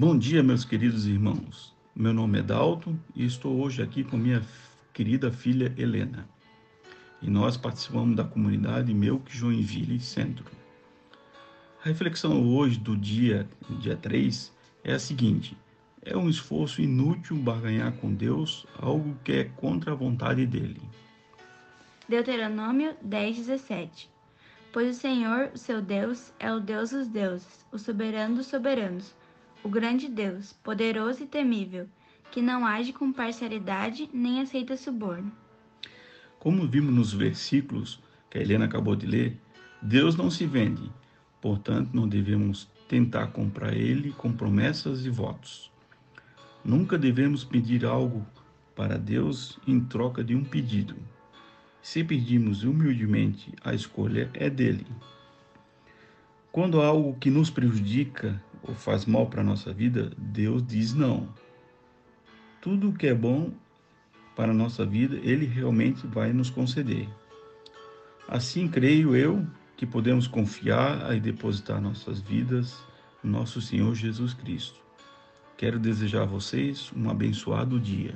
Bom dia, meus queridos irmãos. Meu nome é Dalton e estou hoje aqui com minha querida filha Helena. E nós participamos da comunidade Melk Joinville Centro. A reflexão hoje do dia, dia 3, é a seguinte: é um esforço inútil barganhar com Deus algo que é contra a vontade dele. Deuteronômio 10, 17 Pois o Senhor, o seu Deus, é o Deus dos deuses, o soberano dos soberanos, o grande Deus, poderoso e temível, que não age com parcialidade nem aceita suborno. Como vimos nos versículos que a Helena acabou de ler, Deus não se vende, portanto, não devemos tentar comprar Ele com promessas e votos. Nunca devemos pedir algo para Deus em troca de um pedido. Se pedirmos humildemente, a escolha é dele. Quando há algo que nos prejudica ou faz mal para a nossa vida, Deus diz não. Tudo o que é bom para a nossa vida, Ele realmente vai nos conceder. Assim, creio eu que podemos confiar e depositar nossas vidas no nosso Senhor Jesus Cristo. Quero desejar a vocês um abençoado dia.